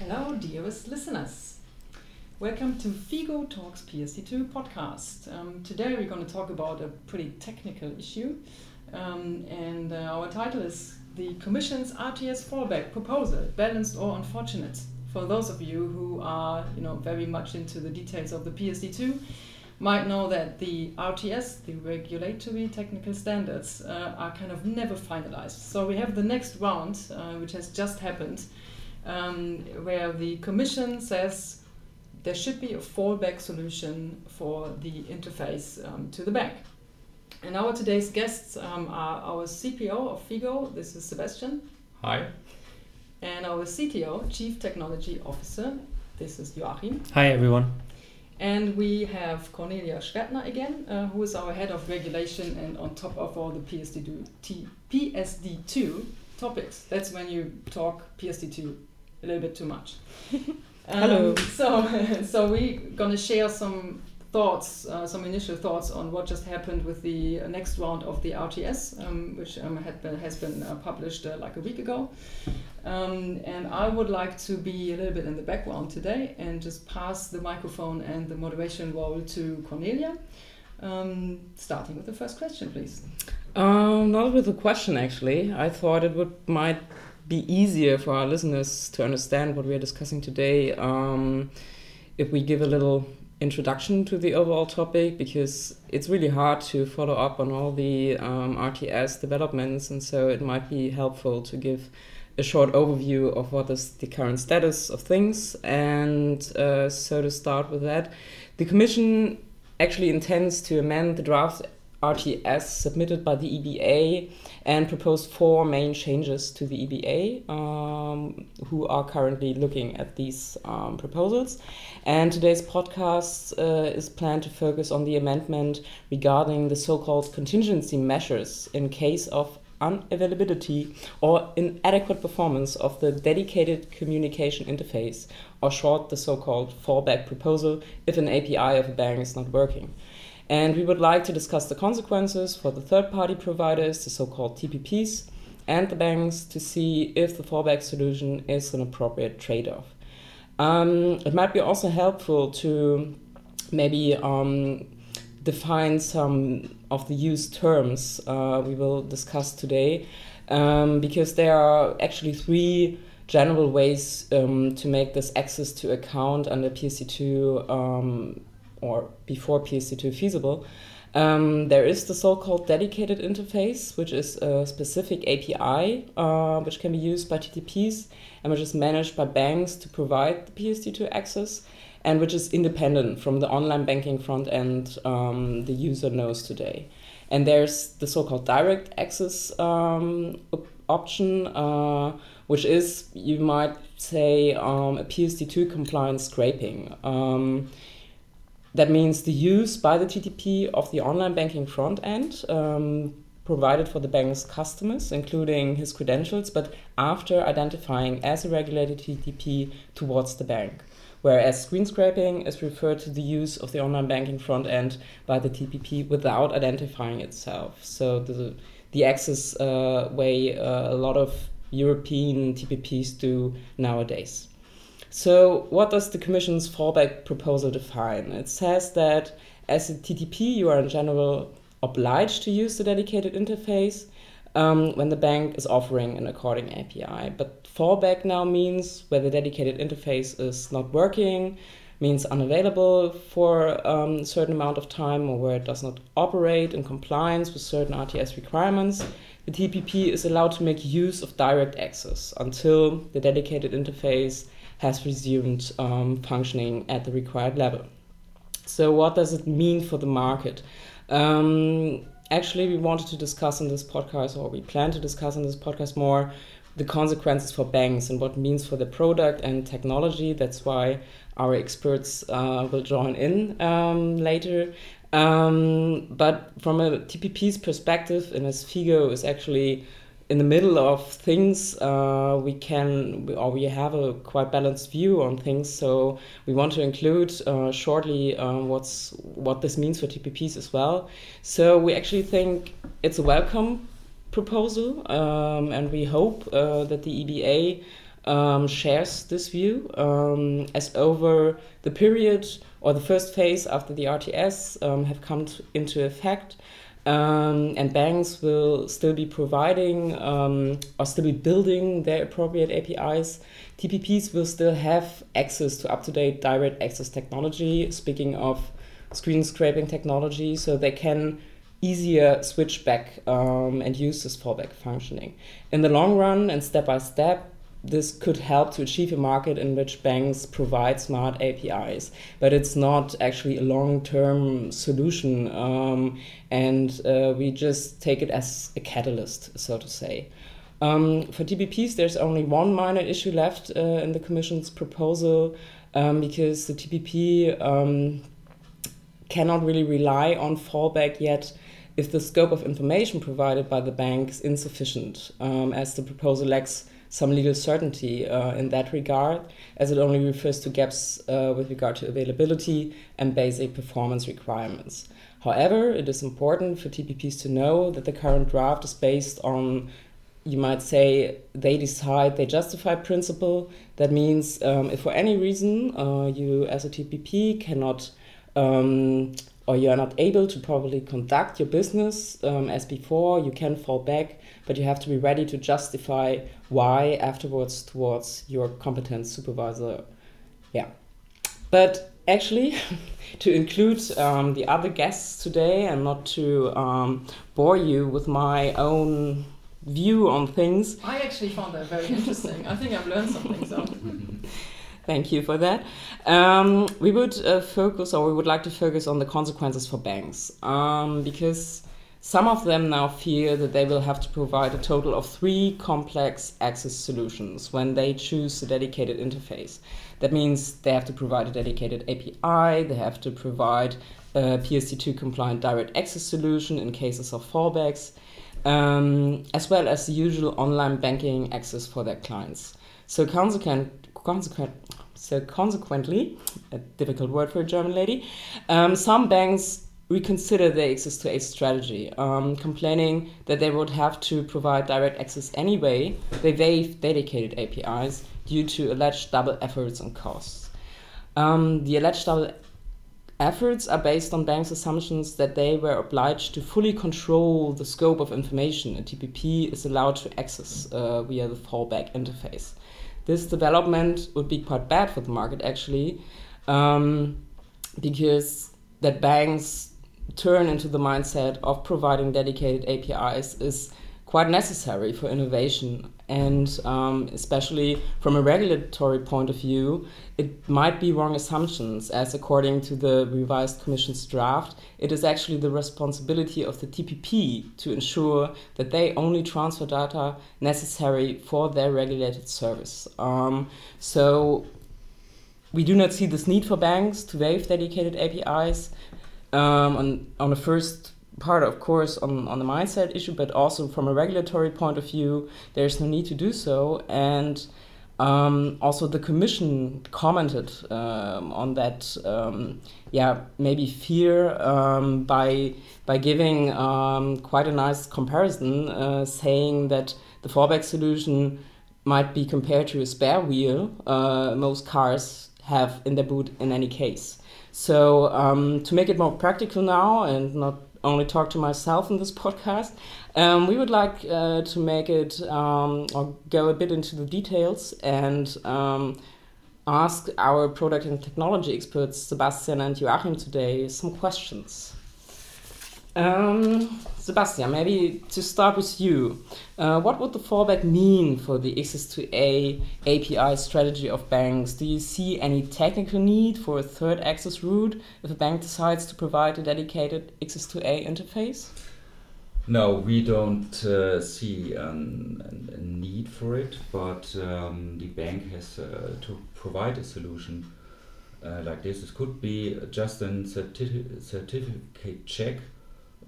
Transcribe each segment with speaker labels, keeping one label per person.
Speaker 1: Hello, dearest listeners. Welcome to FIGO Talks PSD2 podcast. Um, today we're going to talk about a pretty technical issue, um, and uh, our title is The Commission's RTS fallback proposal, balanced or unfortunate. For those of you who are, you know, very much into the details of the PSD2, might know that the RTS, the regulatory technical standards, uh, are kind of never finalized. So we have the next round, uh, which has just happened, um, where the Commission says there should be a fallback solution for the interface um, to the bank. And our today's guests um, are our CPO of FIGO, this is Sebastian.
Speaker 2: Hi.
Speaker 1: And our CTO, Chief Technology Officer, this is Joachim.
Speaker 3: Hi everyone.
Speaker 1: And we have Cornelia Schwertner again, uh, who is our head of regulation and on top of all the PSD2, T, PSD2 topics. That's when you talk PSD2 a little bit too much. Um,
Speaker 3: Hello.
Speaker 1: So, so we're gonna share some thoughts, uh, some initial thoughts on what just happened with the next round of the RTS, um, which um, had been, has been uh, published uh, like a week ago. Um, and I would like to be a little bit in the background today and just pass the microphone and the moderation role to Cornelia. Um, starting with the first question, please.
Speaker 4: Um, not with a question actually. I thought it would might be easier for our listeners to understand what we are discussing today um, if we give a little introduction to the overall topic because it's really hard to follow up on all the um, RTS developments, and so it might be helpful to give a short overview of what is the current status of things. And uh, so to start with that, the Commission actually intends to amend the draft RTS submitted by the EBA and proposed four main changes to the EBA, um, who are currently looking at these um, proposals. And today's podcast uh, is planned to focus on the amendment regarding the so called contingency measures in case of unavailability or inadequate performance of the dedicated communication interface, or short, the so called fallback proposal, if an API of a bank is not working. And we would like to discuss the consequences for the third party providers, the so called TPPs, and the banks to see if the fallback solution is an appropriate trade off. Um, it might be also helpful to maybe um, define some of the used terms uh, we will discuss today, um, because there are actually three general ways um, to make this access to account under PSD2 um, or before PSD2 feasible. Um, there is the so-called dedicated interface, which is a specific API uh, which can be used by TTPs and which is managed by banks to provide the PSD2 access and which is independent from the online banking front end um, the user knows today. And there's the so-called direct access um, op option, uh, which is, you might say, um, a PSD2 compliant scraping. That means the use by the TTP of the online banking front end um, provided for the bank's customers, including his credentials, but after identifying as a regulated TTP towards the bank. Whereas screen scraping is referred to the use of the online banking front end by the TPP without identifying itself. So the, the access uh, way uh, a lot of European TPPs do nowadays. So, what does the Commission's fallback proposal define? It says that as a TTP, you are in general obliged to use the dedicated interface um, when the bank is offering an according API. But fallback now means where the dedicated interface is not working, means unavailable for um, a certain amount of time, or where it does not operate in compliance with certain RTS requirements. The TPP is allowed to make use of direct access until the dedicated interface has resumed um, functioning at the required level. So, what does it mean for the market? Um, actually, we wanted to discuss in this podcast, or we plan to discuss in this podcast more the consequences for banks and what it means for the product and technology. That's why our experts uh, will join in um, later. Um, but from a TPP's perspective, and as FIGO is actually in the middle of things, uh, we can or we have a quite balanced view on things. So we want to include uh, shortly uh, what's what this means for TPPs as well. So we actually think it's a welcome proposal, um, and we hope uh, that the EBA um, shares this view, um, as over the period or the first phase after the RTS um, have come to, into effect, um, and banks will still be providing um, or still be building their appropriate APIs. TPPs will still have access to up to date direct access technology, speaking of screen scraping technology, so they can easier switch back um, and use this fallback functioning. In the long run and step by step, this could help to achieve a market in which banks provide smart APIs, but it's not actually a long term solution. Um, and uh, we just take it as a catalyst, so to say. Um, for TPPs, there's only one minor issue left uh, in the Commission's proposal um, because the TPP um, cannot really rely on fallback yet if the scope of information provided by the bank is insufficient, um, as the proposal lacks some legal certainty uh, in that regard, as it only refers to gaps uh, with regard to availability and basic performance requirements. However, it is important for TPPs to know that the current draft is based on, you might say, they decide, they justify principle. That means um, if for any reason uh, you, as a TPP, cannot um, or you are not able to properly conduct your business um, as before, you can fall back, but you have to be ready to justify why afterwards towards your competent supervisor. Yeah. But actually, to include um, the other guests today and not to um, bore you with my own view on things.
Speaker 1: I actually found that very interesting. I think I've learned something. So.
Speaker 4: Thank you for that. Um, we would uh, focus, or we would like to focus on the consequences for banks, um, because some of them now fear that they will have to provide a total of three complex access solutions when they choose a dedicated interface. That means they have to provide a dedicated API, they have to provide a PSD2 compliant direct access solution in cases of fallbacks, um, as well as the usual online banking access for their clients. So, consequent, consequent, so consequently, a difficult word for a German lady, um, some banks reconsider their access to ACE strategy, um, complaining that they would have to provide direct access anyway. They waive dedicated APIs due to alleged double efforts and costs. Um, the alleged double efforts are based on banks' assumptions that they were obliged to fully control the scope of information a TPP is allowed to access uh, via the fallback interface. This development would be quite bad for the market, actually, um, because that banks turn into the mindset of providing dedicated APIs is quite necessary for innovation. And um, especially from a regulatory point of view, it might be wrong assumptions, as according to the revised Commission's draft, it is actually the responsibility of the TPP to ensure that they only transfer data necessary for their regulated service. Um, so we do not see this need for banks to waive dedicated APIs um, on on the first part, of course, on on the mindset issue, but also from a regulatory point of view, there's no need to do so. And um, also, the Commission commented um, on that. Um, yeah, maybe fear um, by by giving um, quite a nice comparison, uh, saying that the fallback solution might be compared to a spare wheel uh, most cars have in their boot in any case. So um, to make it more practical now and not only talk to myself in this podcast, um, we would like uh, to make it um, or go a bit into the details and um, ask our product and technology experts, Sebastian and Joachim, today some questions. Um, Sebastian, maybe to start with you, uh, what would the fallback mean for the access to A API strategy of banks? Do you see any technical need for a third access route if a bank decides to provide a dedicated access to A interface?
Speaker 2: No, we don't uh, see a need for it, but um, the bank has uh, to provide a solution uh, like this. It could be just a certi certificate check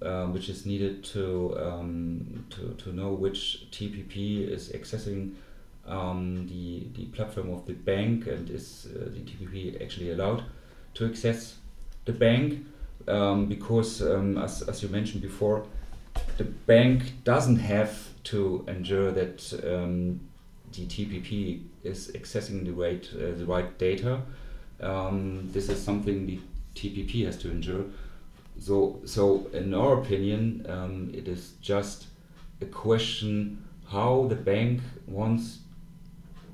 Speaker 2: um, which is needed to, um, to, to know which TPP is accessing um, the, the platform of the bank and is uh, the TPP actually allowed to access the bank um, because, um, as, as you mentioned before, the bank doesn't have to ensure that um, the TPP is accessing the right uh, the right data. This is something the TPP has to endure. So, so in our opinion, um, it is just a question how the bank wants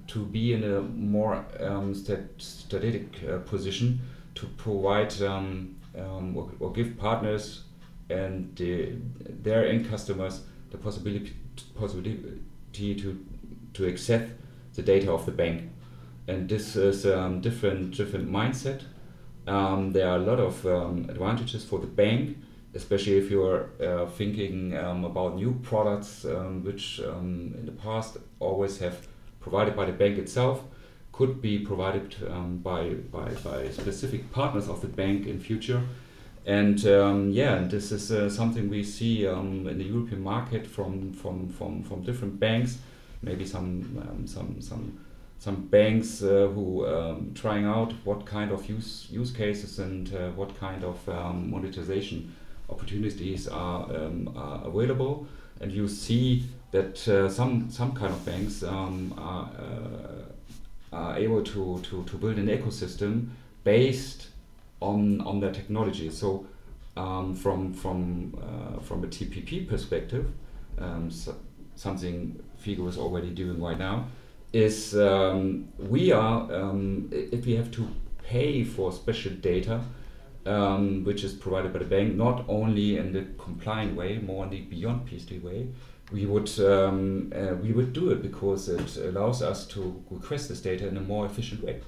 Speaker 2: to be in a more um, stat strategic uh, position to provide um, um, or, or, give partners and the, their end customers the possibility possibility to to access the data of the bank, and this is um, different different mindset. Um, there are a lot of um, advantages for the bank, especially if you are uh, thinking um, about new products, um, which um, in the past always have provided by the bank itself, could be provided by, by by specific partners of the bank in future. And um, yeah, this is uh, something we see um, in the European market from, from, from, from different banks, maybe some um, some some some banks uh, who um, trying out what kind of use use cases and uh, what kind of um, monetization opportunities are, um, are, available, and you see that uh, some some kind of banks um, are, are able to, to, to build an ecosystem based on on their technology. So um, from from uh, from a TPP perspective, um, so something Figo is already doing right now, is um, we are um, if we have to pay for special data. Um, which is provided by the bank, not only in the compliant way, more in the beyond PSD way, we would um, uh, we would do it because it allows us to request this data in a more efficient way.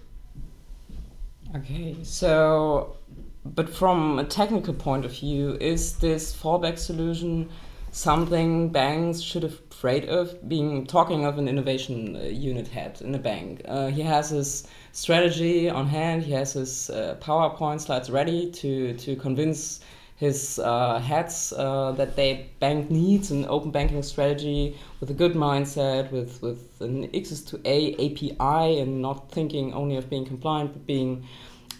Speaker 4: Okay, so, but from a technical point of view, is this fallback solution something banks should have afraid of? Being talking of an innovation uh, unit head in a bank, uh, he has his strategy on hand. He has his uh, PowerPoint slides ready to to convince his uh, heads uh, that they bank needs an open banking strategy with a good mindset, with with an access to A API, and not thinking only of being compliant, but being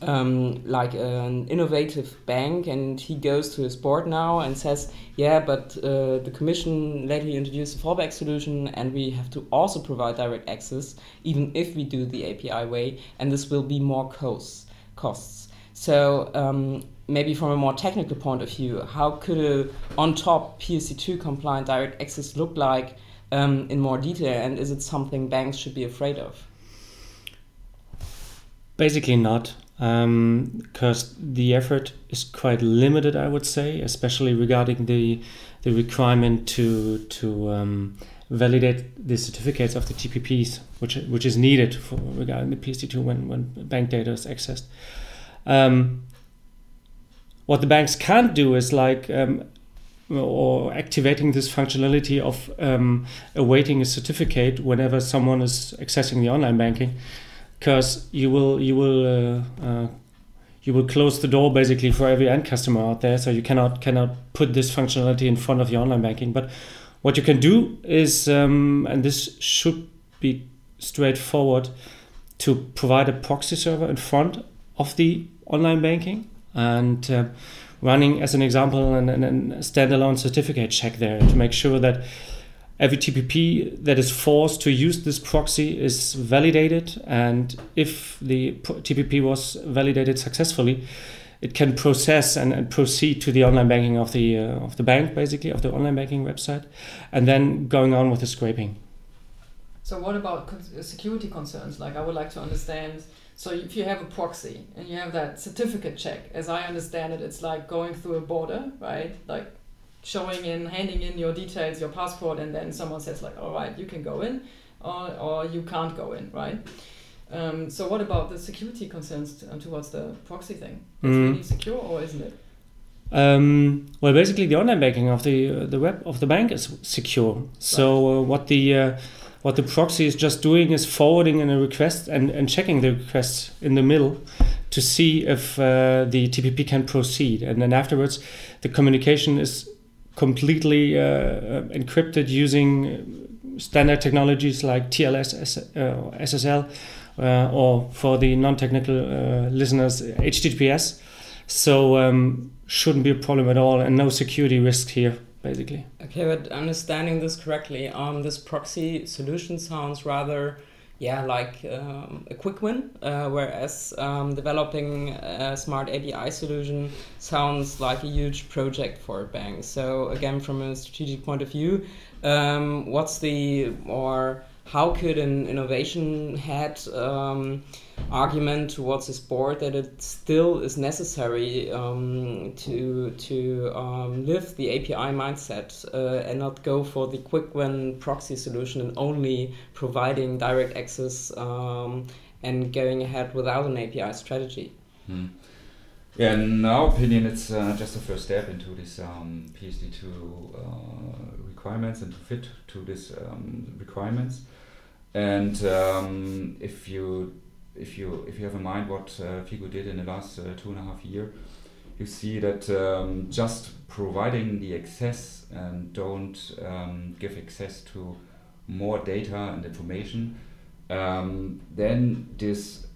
Speaker 4: um, like an innovative bank. And he goes to his board now and says, "Yeah, but uh, the Commission lately introduced a fallback solution, and we have to also provide direct access, even if we do the API way, and this will be more costs." costs. So um, maybe from a more technical point of view, how could a on top PSD2 compliant direct access look like um, in more detail, and is it something banks should be afraid of?
Speaker 3: Basically, not, because um, the effort is quite limited, I would say, especially regarding the the requirement to to um, validate the certificates of the TPPs, which which is needed for regarding the PSD2 when when bank data is accessed. Um, what the banks can't do is like um, or activating this functionality of um, awaiting a certificate whenever someone is accessing the online banking, because you will you will uh, uh, you will close the door basically for every end customer out there. So you cannot cannot put this functionality in front of your online banking. But what you can do is, um, and this should be straightforward, to provide a proxy server in front of the online banking and uh, running as an example and, and, and, a standalone certificate check there to make sure that every TPP that is forced to use this proxy is validated and if the TPP was validated successfully it can process and, and proceed to the online banking of the uh, of the bank basically of the online banking website and then going on with the scraping
Speaker 1: so what about security concerns like I would like to understand so if you have a proxy and you have that certificate check, as I understand it, it's like going through a border, right? Like showing in, handing in your details, your passport, and then someone says like, all right, you can go in, or, or you can't go in, right? Um, so what about the security concerns uh, towards the proxy thing? Is mm. really secure, or isn't it?
Speaker 3: Um, well, basically, the online banking of the uh, the web of the bank is secure. So uh, what the uh, what the proxy is just doing is forwarding in a request and, and checking the request in the middle to see if uh, the TPP can proceed. And then afterwards, the communication is completely uh, uh encrypted using standard technologies like TLS, SSL, uh, or for the non technical uh, listeners, HTTPS. So, um, shouldn't be a problem at all, and no security risk here basically.
Speaker 4: Okay, but understanding this correctly, um, this proxy solution sounds rather, yeah, like um, a quick win, uh, whereas um, developing a smart API solution sounds like a huge project for a bank. So again, from a strategic point of view, um, what's the or how could an innovation head um, argument towards his board that it still is necessary um, to to um, live the API mindset uh, and not go for the quick win proxy solution and only providing direct access um, and going ahead without an API strategy.
Speaker 2: Hmm. Yeah, in our opinion, it's uh, just the first step into this um, PSD2 uh, requirements and to fit to these um, requirements. And um, if you if you if you have in mind what uh, Figo did in the last uh, two and a half year, you see that um, just providing the access and don't um, give access to more data and information, um, then this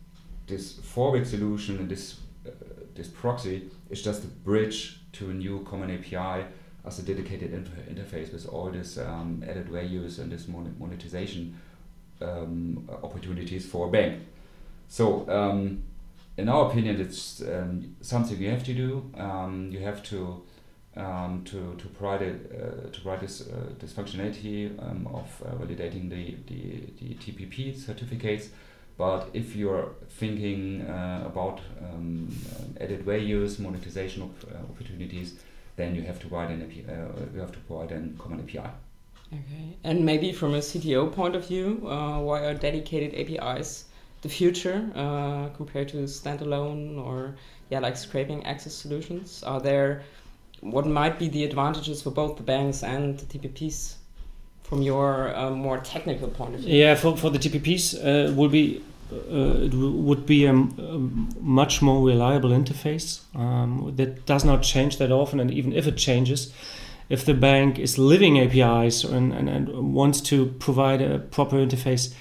Speaker 2: this fallback solution and this uh, this proxy is just a bridge to a new common API as a dedicated inter interface with all this um, added values and this mon monetization um, opportunities for a bank. So, um, in our opinion, it's um, something you have to do. Um, you have to um, to to provide it, uh, to provide this uh, this functionality um, of uh, validating the, the the TPP certificates. But if you're thinking uh, about added values, monetization of uh, opportunities, then you have to provide an API, uh, you have to provide a common API.
Speaker 4: Okay, and maybe from a CTO point of view, uh, why are dedicated APIs the future uh, compared to standalone or yeah, like scraping access solutions? Are there what might be the advantages for both the banks and the TPPs from your uh, more technical point of view?
Speaker 3: Yeah, for, for the TPPs, uh, will be uh, it would be a, a, much more reliable interface um, that does not change that often, and even if it changes, if the bank is living APIs and, and, and wants to provide a proper interface,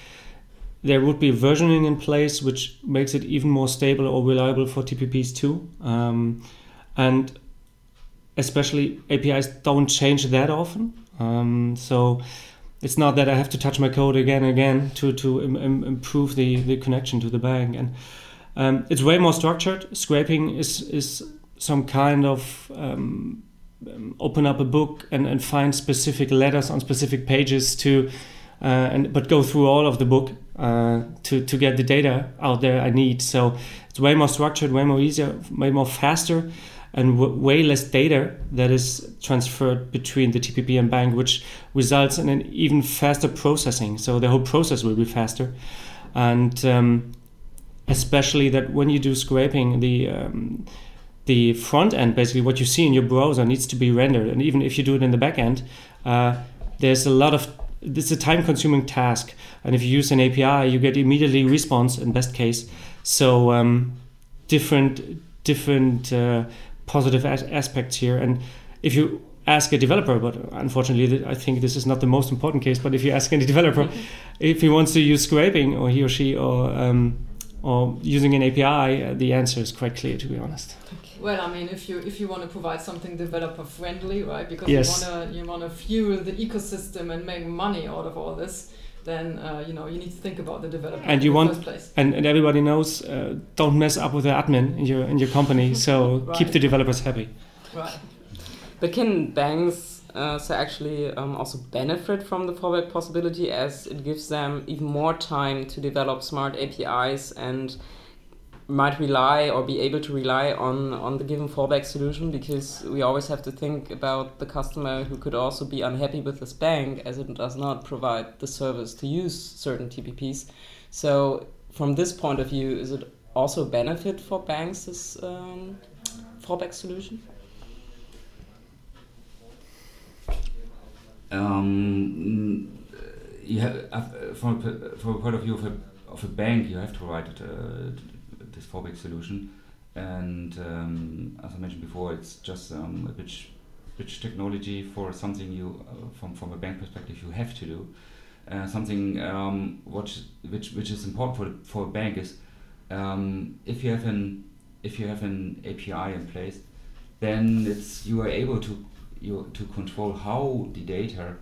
Speaker 3: there would be versioning in place which makes it even more stable or reliable for TPPs too. Um, and especially APIs don't change that often. Um, so it's not that I have to touch my code again and again to, to Im- improve the, the connection to the bank. And um, it's way more structured. Scraping is, is some kind of um, um, open up a book and, and find specific letters on specific pages to uh, and but go through all of the book uh, to to get the data out there I need. So it's way more structured, way more easier, way more faster, and w- way less data that is transferred between the TPP and bank, which results in an even faster processing. So the whole process will be faster, and um, especially that when you do scraping, the um, the front end, basically what you see in your browser, needs to be rendered. And even if you do it in the back end, uh, there's a lot of it's a time consuming task. And if you use an API, you get immediately response in best case. So um, different different uh, positive as- aspects here. And if you ask a developer, but unfortunately, I think this is not the most important case. But if you ask any developer if he wants to use scraping, or he or she, or um, or using an API, uh, the answer is quite clear, to be honest.
Speaker 1: Well, I mean, if you if you want to provide something developer friendly, right? Because
Speaker 3: yes.
Speaker 1: you wanna you wanna fuel the ecosystem and make money out of all this, then uh, you know you need to think about the developer
Speaker 3: and
Speaker 1: in
Speaker 3: you
Speaker 1: the
Speaker 3: want
Speaker 1: first place.
Speaker 3: and, and everybody knows uh, don't mess up with the admin in your in your company so
Speaker 1: Right.
Speaker 3: keep the developers happy
Speaker 1: Right.
Speaker 4: But can banks uh, so actually um, also benefit from the fallback possibility as it gives them even more time to develop smart APIs and might rely or be able to rely on on the given fallback solution because we always have to think about the customer who could also be unhappy with this bank as it does not provide the service to use certain TPPs. So from this point of view, is it also benefit for banks this um, fallback solution?
Speaker 2: Um, you have, uh, from, a, from a point of view of a, of a bank, you have to provide it, uh, this fallback solution. And um, as I mentioned before, it's just um, a bridge, bridge technology for something you, uh, from, from a bank perspective, you have to do. Uh, something um, which, which, which is important for, for a bank is um, if you have an if you have an API in place, then it's you are able to you to control how the data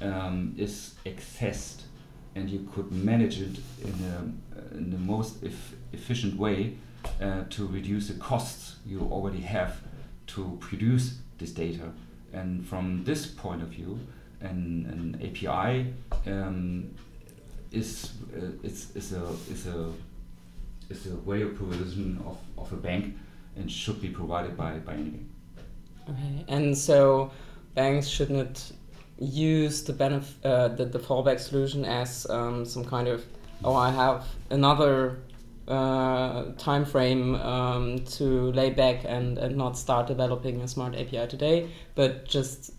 Speaker 2: um, is accessed, and you could manage it in, a, in the most efficient way uh, to reduce the costs you already have to produce this data. And from this point of view, an, an API um, is uh, is, is a is a is a way of provision of, of a bank and should be provided by, by anybody.
Speaker 4: Okay, and so banks should not use the benef- uh, the, the fallback solution as um, some kind of oh I have another uh, time frame um, to lay back and, and not start developing a smart API today, but just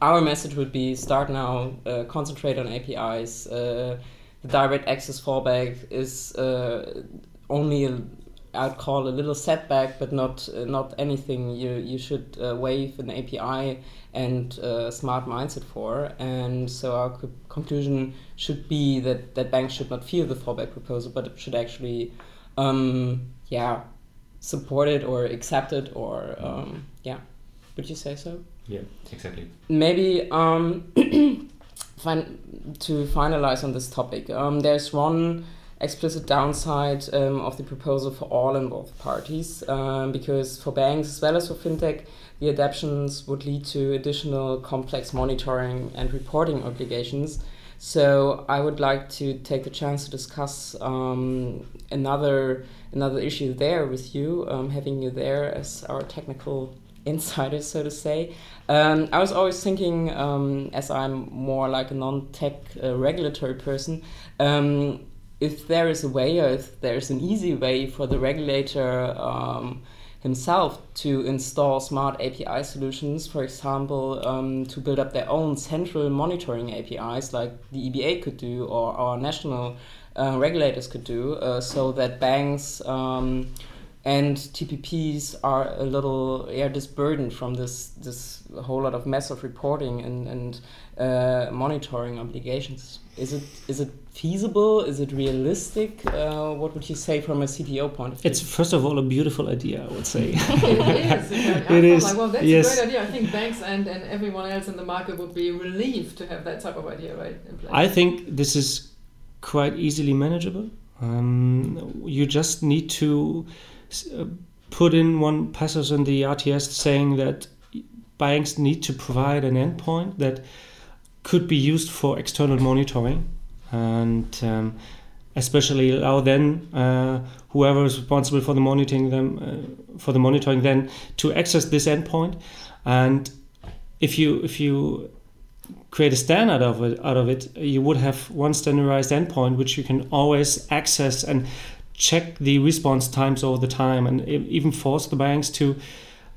Speaker 4: our message would be start now, uh, concentrate on APIs. Uh, the direct access fallback is uh, only I'd call a little setback, but not uh, not anything you you should uh, waive an API and uh, smart mindset for. And so our co conclusion should be that that banks should not fear the fallback proposal, but it should actually, um, yeah, support it or accept it or um, yeah. Would you say so?
Speaker 2: Yeah, exactly.
Speaker 4: Maybe um, fin to finalize on this topic, um, there's one explicit downside um, of the proposal for all involved parties um, because for banks as well as for fintech, the adaptations would lead to additional complex monitoring and reporting obligations. So I would like to take the chance to discuss um, another another issue there with you, um, having you there as our technical insider, so to say. Um, I was always thinking, um, as I'm more like a non-tech uh, regulatory person, um, if there is a way or if there's an easy way for the regulator um, himself to install smart API solutions, for example, um, to build up their own central monitoring APIs like the EBA could do or our national uh, regulators could do, uh, so that banks um, and TPPs are a little yeah disburdened from this this whole lot of mess of reporting and and uh, monitoring obligations. Is it is it feasible? Is it realistic? Uh, what would you say from a CTO point of view?
Speaker 3: It's first of all a beautiful idea, I would say.
Speaker 1: it is. it is. Like, well, that's yes. a great idea. I think banks and, and everyone else in the market would be relieved to have that type of idea, right? In place.
Speaker 3: I think this is quite easily manageable. Um, you just need to uh, put in one passage in the RTS saying that banks need to provide an endpoint that could be used for external monitoring. And um, especially allow then uh, whoever is responsible for the monitoring them uh, for the monitoring then to access this endpoint. And if you if you create a standard of it out of it you would have one standardized endpoint which you can always access and check the response times over the time and even force the banks to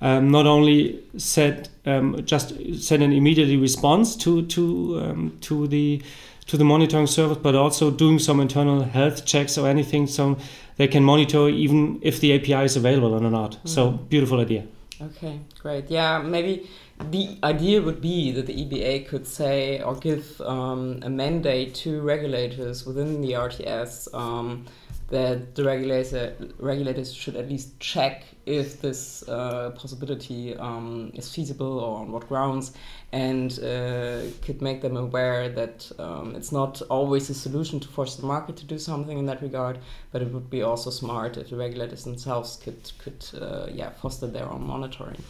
Speaker 3: um, not only set um, just send an immediate response to to um, to the to the monitoring service, but also doing some internal health checks or anything so they can monitor even if the API is available or not. Mm-hmm. So beautiful idea.
Speaker 4: Okay, great. Yeah, maybe the idea would be that the EBA could say or give um, a mandate to regulators within the RTS um, that the regulator, regulators should at least check if this uh, possibility um, is feasible or on what grounds, and uh, could make them aware that um, it's not always a solution to force the market to do something in that regard, but it would be also smart if the regulators themselves could could uh, yeah foster their own monitoring.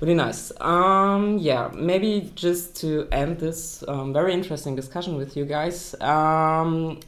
Speaker 4: Really nice. Um, yeah, maybe just to end this um, very interesting discussion with you guys, um,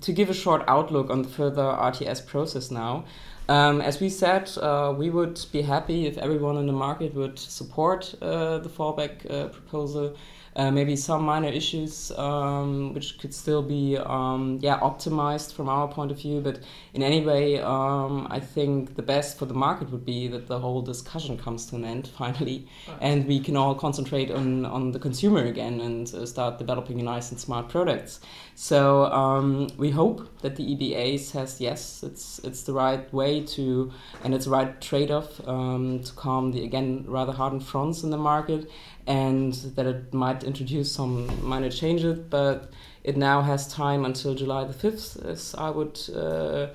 Speaker 4: to give a short outlook on the further RTS process now. Um, as we said, uh, we would be happy if everyone in the market would support uh, the fallback uh, proposal uh, maybe some minor issues um, which could still be um, yeah optimized from our point of view. But in any way, um, I think the best for the market would be that the whole discussion comes to an end finally, right. and we can all concentrate on on the consumer again and uh, start developing nice and smart products. So um, we hope that the EBA says yes, it's it's the right way to and it's right trade-off um, to calm the again rather hardened fronts in the market and that it might introduce some minor changes, but it now has time until July the 5th, as I would uh,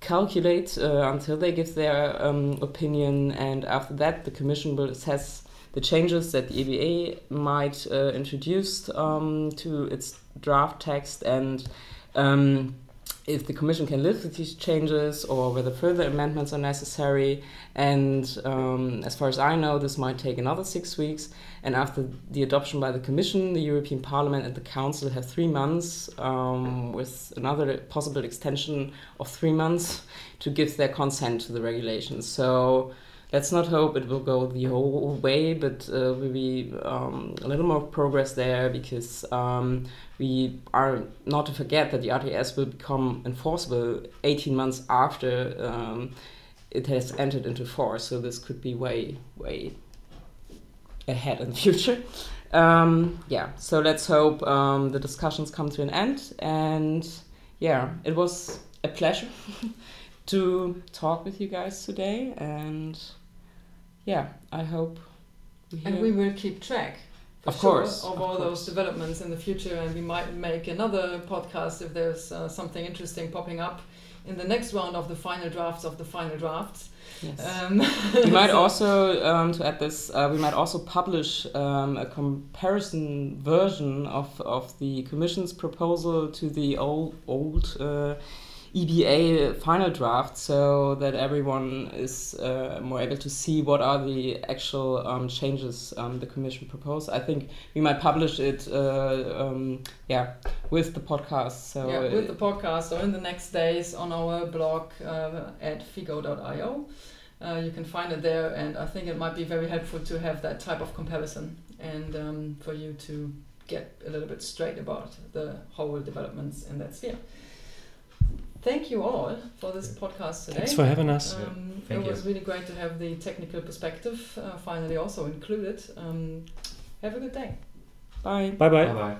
Speaker 4: calculate, uh, until they give their um, opinion. And after that, the Commission will assess the changes that the EBA might uh, introduce um, to its draft text and um, if the Commission can live with these changes or whether further amendments are necessary. And um, as far as I know, this might take another six weeks. And after the adoption by the Commission, the European Parliament and the Council have three months um, with another possible extension of three months to give their consent to the regulations. So let's not hope it will go the whole way, but uh, will be um, a little more progress there because um, we are not to forget that the RTS will become enforceable 18 months after um, it has entered into force. So this could be way, way ahead in the future. Um, yeah, so let's hope um, the discussions come to an end. And yeah, it was a pleasure to talk with you guys today. And yeah, I hope.
Speaker 1: We and we will keep track.
Speaker 4: Of sure, course,
Speaker 1: of,
Speaker 4: of
Speaker 1: all
Speaker 4: course.
Speaker 1: those developments in the future, and we might make another podcast if there's uh, something interesting popping up in the next round of the final drafts of the final drafts.
Speaker 4: Yes. Um, we might so also, um, to add this, uh, we might also publish um, a comparison version of, of the Commission's proposal to the old old uh, EBA final draft so that everyone is uh, more able to see what are the actual um, changes um, the Commission proposed. I think we might publish it, uh, um, yeah, with the podcast. So
Speaker 1: yeah, with the podcast, so in the next days on our blog uh, at figo.io. Uh, you can find it there, and I think it might be very helpful to have that type of comparison and um, for you to get a little bit straight about the whole developments in that sphere thank you all for this podcast today.
Speaker 3: Thanks for having us.
Speaker 1: Um, it was really great to have the technical perspective uh, finally also included. Um, have a good day.
Speaker 4: Bye.
Speaker 3: Bye bye.
Speaker 2: Bye bye.